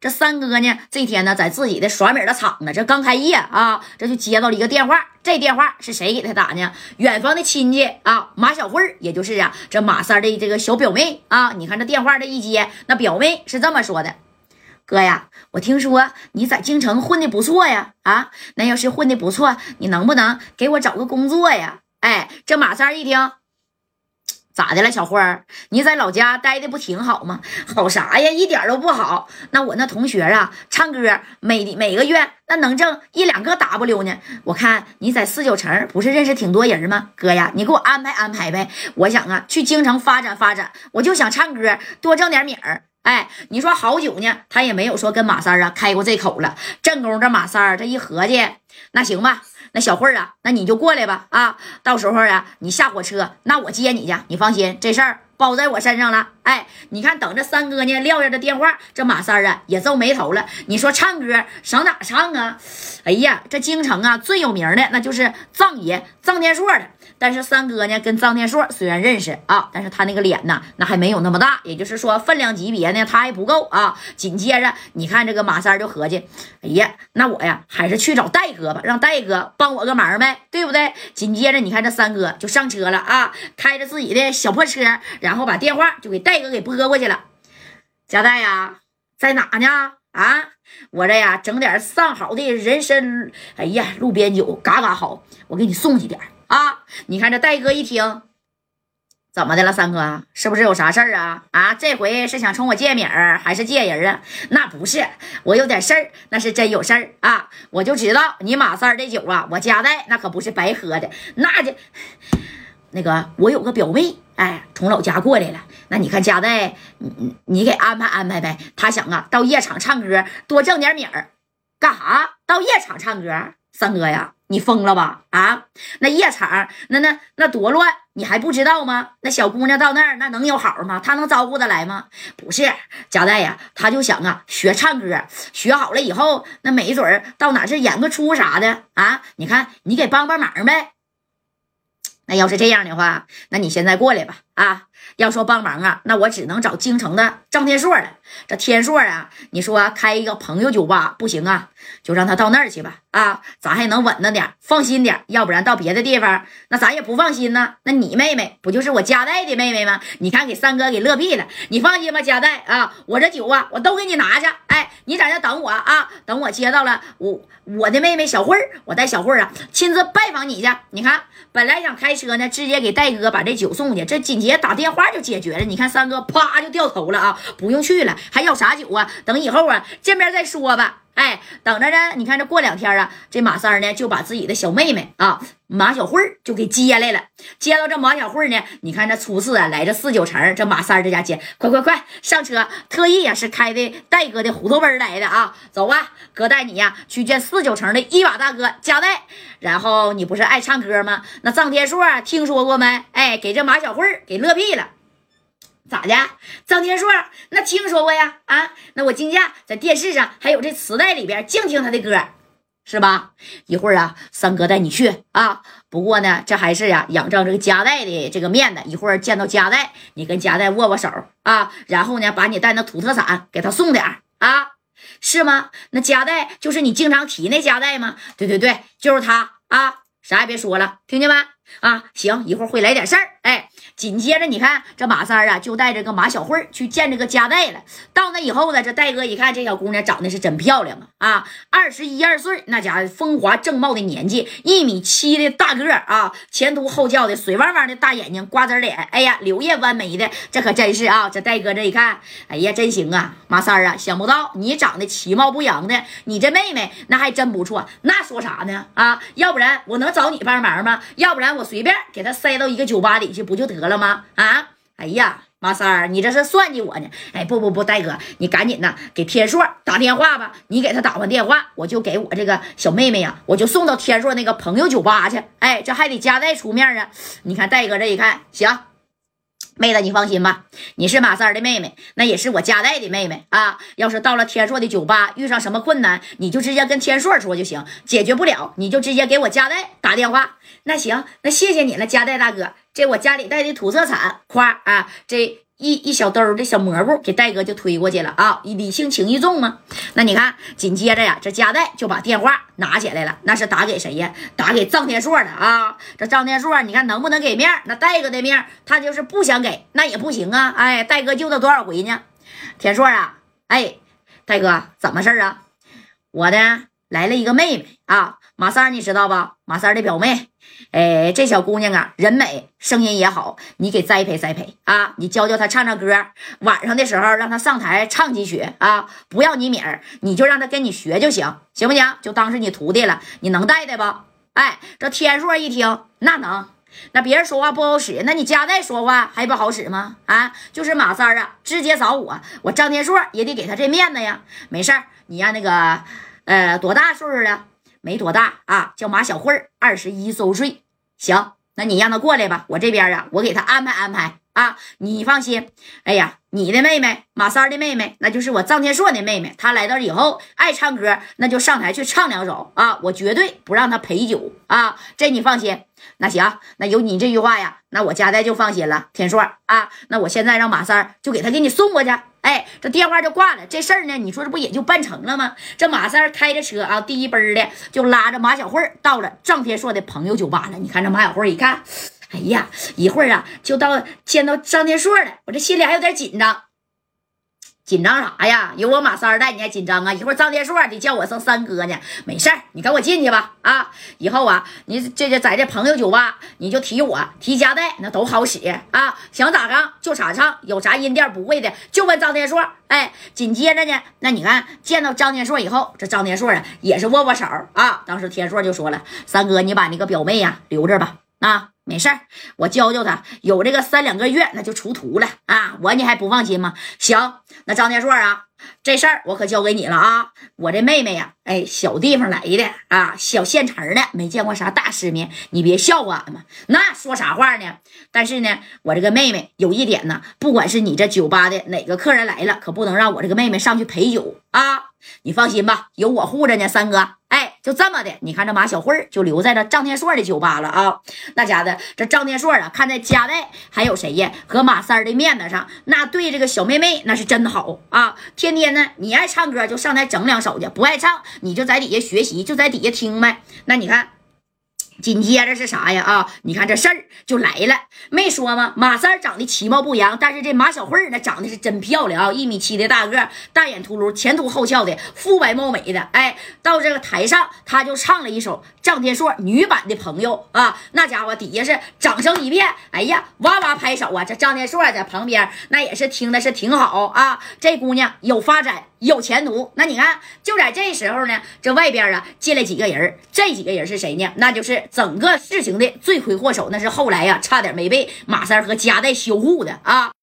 这三哥呢，这天呢，在自己的耍米的厂子，这刚开业啊，这就接到了一个电话。这电话是谁给他打呢？远方的亲戚啊，马小慧也就是啊，这马三的这个小表妹啊。你看这电话这一接，那表妹是这么说的：“哥呀，我听说你在京城混的不错呀，啊，那要是混的不错，你能不能给我找个工作呀？”哎，这马三一听。咋的了，小花儿？你在老家待的不挺好吗？好啥呀，一点都不好。那我那同学啊，唱歌每每个月那能挣一两个 W 呢。我看你在四九城不是认识挺多人吗？哥呀，你给我安排安排呗。我想啊，去京城发展发展，我就想唱歌多挣点米儿。哎，你说好久呢，他也没有说跟马三啊开过这口了。正宫这马三这一合计，那行吧。那小慧啊，那你就过来吧啊！到时候啊，你下火车，那我接你去。你放心，这事儿包在我身上了。哎，你看，等着三哥呢撂下这电话，这马三啊也皱眉头了。你说唱歌上哪唱啊？哎呀，这京城啊最有名的那就是藏爷藏天硕了。但是三哥呢，跟张天硕虽然认识啊，但是他那个脸呢，那还没有那么大，也就是说分量级别呢，他还不够啊。紧接着，你看这个马三就合计，哎呀，那我呀还是去找戴哥吧，让戴哥帮我个忙呗，对不对？紧接着，你看这三哥就上车了啊，开着自己的小破车，然后把电话就给戴哥给拨过去了。贾代呀，在哪呢？啊，我这呀整点上好的人参，哎呀，路边酒，嘎嘎好，我给你送去点。啊！你看这戴哥一听，怎么的了？三哥是不是有啥事儿啊？啊，这回是想冲我借米儿，还是借人啊？那不是，我有点事儿，那是真有事儿啊！我就知道你马三这酒啊，我家带那可不是白喝的，那就那个我有个表妹，哎，从老家过来了。那你看家带，你你给安排安排呗。他想啊，到夜场唱歌，多挣点米儿，干啥？到夜场唱歌？三哥呀，你疯了吧？啊，那夜场那那那多乱，你还不知道吗？那小姑娘到那儿那能有好吗？她能招呼得来吗？不是，贾代呀，他就想啊学唱歌，学好了以后，那没准儿到哪是演个出啥的啊？你看，你给帮帮忙呗。那要是这样的话，那你现在过来吧。啊，要说帮忙啊，那我只能找京城的张天硕了。这天硕啊，你说开一个朋友酒吧不行啊，就让他到那儿去吧。啊，咱还能稳当点，放心点。要不然到别的地方，那咱也不放心呢。那你妹妹不就是我家代的妹妹吗？你看给三哥给乐毙了。你放心吧，家代啊，我这酒啊，我都给你拿去。哎，你在这等我啊，等我接到了我我的妹妹小慧儿，我带小慧儿啊亲自拜访你去。你看，本来想开车呢，直接给戴哥把这酒送去，这紧接。别打电话就解决了，你看三哥啪就掉头了啊！不用去了，还要啥酒啊？等以后啊见面再说吧。哎，等着呢。你看这过两天啊，这马三呢就把自己的小妹妹啊马小慧就给接来了。接到这马小慧呢，你看这初次啊来这四九城，这马三这家接，快快快上车！特意呀是开的戴哥的虎头奔来的啊！走吧，哥带你呀去见四九城的一把大哥加代。然后你不是爱唱歌吗？那臧天硕听说过没？哎，给这马小慧给乐屁了。咋的？张天硕那听说过呀？啊，那我惊驾在电视上还有这磁带里边净听他的歌，是吧？一会儿啊，三哥带你去啊。不过呢，这还是呀，仰仗这个家代的这个面子。一会儿见到家代，你跟家代握握手啊，然后呢，把你带那土特产给他送点啊，是吗？那家代就是你经常提那家代吗？对对对，就是他啊，啥也别说了，听见没？啊，行，一会儿会来点事儿，哎。紧接着，你看这马三啊，就带着个马小慧去见这个家代了。到那以后呢，这戴哥一看这小姑娘长得是真漂亮啊啊，二十一二岁，那家伙风华正茂的年纪，一米七的大个啊，前凸后翘的水汪汪的大眼睛，瓜子脸，哎呀，柳叶弯眉的，这可真是啊！这戴哥这一看，哎呀，真行啊！马三啊，想不到你长得其貌不扬的，你这妹妹那还真不错。那说啥呢？啊，要不然我能找你帮忙吗？要不然我随便给他塞到一个酒吧里去，不就得了？吗？啊！哎呀，马三儿，你这是算计我呢？哎，不不不，戴哥，你赶紧的给天硕打电话吧。你给他打完电话，我就给我这个小妹妹呀，我就送到天硕那个朋友酒吧去。哎，这还得加代出面啊。你看戴哥这一看，行，妹子你放心吧，你是马三儿的妹妹，那也是我家代的妹妹啊。要是到了天硕的酒吧遇上什么困难，你就直接跟天硕说就行。解决不了，你就直接给我家代打电话。那行，那谢谢你了，家代大哥。这我家里带的土特产，夸啊！这一一小兜的小蘑菇给戴哥就推过去了啊！礼轻情意重嘛。那你看，紧接着呀，这加代就把电话拿起来了，那是打给谁呀？打给张天硕的啊！这张天硕，你看能不能给面？那戴哥的面，他就是不想给，那也不行啊！哎，戴哥救他多少回呢？天硕啊，哎，戴哥怎么事啊？我呢来了一个妹妹啊，马三你知道吧？马三的表妹。哎，这小姑娘啊，人美，声音也好，你给栽培栽培啊！你教教她唱唱歌，晚上的时候让她上台唱几曲啊！不要你米儿，你就让她跟你学就行，行不行？就当是你徒弟了，你能带带不？哎，这天硕一听，那能，那别人说话不好使，那你家代说话还不好使吗？啊，就是马三啊，直接找我，我张天硕也得给他这面子呀。没事儿，你让那个，呃，多大岁数了？没多大啊，叫马小慧儿，二十一周岁。行，那你让她过来吧，我这边啊，我给她安排安排啊。你放心，哎呀，你的妹妹马三的妹妹，那就是我张天硕的妹妹。她来到以后爱唱歌，那就上台去唱两首啊，我绝对不让她陪酒啊，这你放心。那行，那有你这句话呀，那我家代就放心了。天硕啊，那我现在让马三就给他给你送过去。哎，这电话就挂了。这事儿呢，你说这不也就办成了吗？这马三开着车啊，第一奔的就拉着马小慧到了张天硕的朋友酒吧了。你看这马小慧一看，哎呀，一会儿啊就到见到张天硕了，我这心里还有点紧张。紧张啥呀？有我马三带，你还紧张啊？一会儿张天硕得叫我声三哥呢。没事儿，你跟我进去吧。啊，以后啊，你这这在这朋友酒吧，你就提我提家带，那都好使啊。想咋唱就咋唱，有啥音调不会的就问张天硕。哎，紧接着呢，那你看见到张天硕以后，这张天硕啊也是握握手啊。当时天硕就说了：“三哥，你把那个表妹呀留着吧。啊。”没事儿，我教教他，有这个三两个月那就出徒了啊！我你还不放心吗？行，那张天硕啊，这事儿我可交给你了啊！我这妹妹呀，哎，小地方来的啊，小县城的，没见过啥大世面，你别笑话俺们。那说啥话呢？但是呢，我这个妹妹有一点呢，不管是你这酒吧的哪个客人来了，可不能让我这个妹妹上去陪酒啊！你放心吧，有我护着呢，三哥。哎，就这么的，你看这马小慧就留在了张天硕的酒吧了啊！那家的这张天硕啊，看在家代还有谁呀和马三的面子上，那对这个小妹妹那是真好啊！天天呢，你爱唱歌就上台整两首去，不爱唱你就在底下学习，就在底下听呗。那你看。紧接着是啥呀？啊，你看这事儿就来了，没说吗？马三长得其貌不扬，但是这马小慧呢，长得是真漂亮啊，一米七的大个，大眼秃噜，前凸后翘的，肤白貌美的。哎，到这个台上，他就唱了一首张天硕女版的朋友啊，那家伙底下是掌声一片，哎呀，哇哇拍手啊！这张天硕在旁边，那也是听的是挺好啊，这姑娘有发展。有前途，那你看，就在这时候呢，这外边啊进来几个人这几个人是谁呢？那就是整个事情的罪魁祸首，那是后来呀差点没被马三和夹带修护的啊。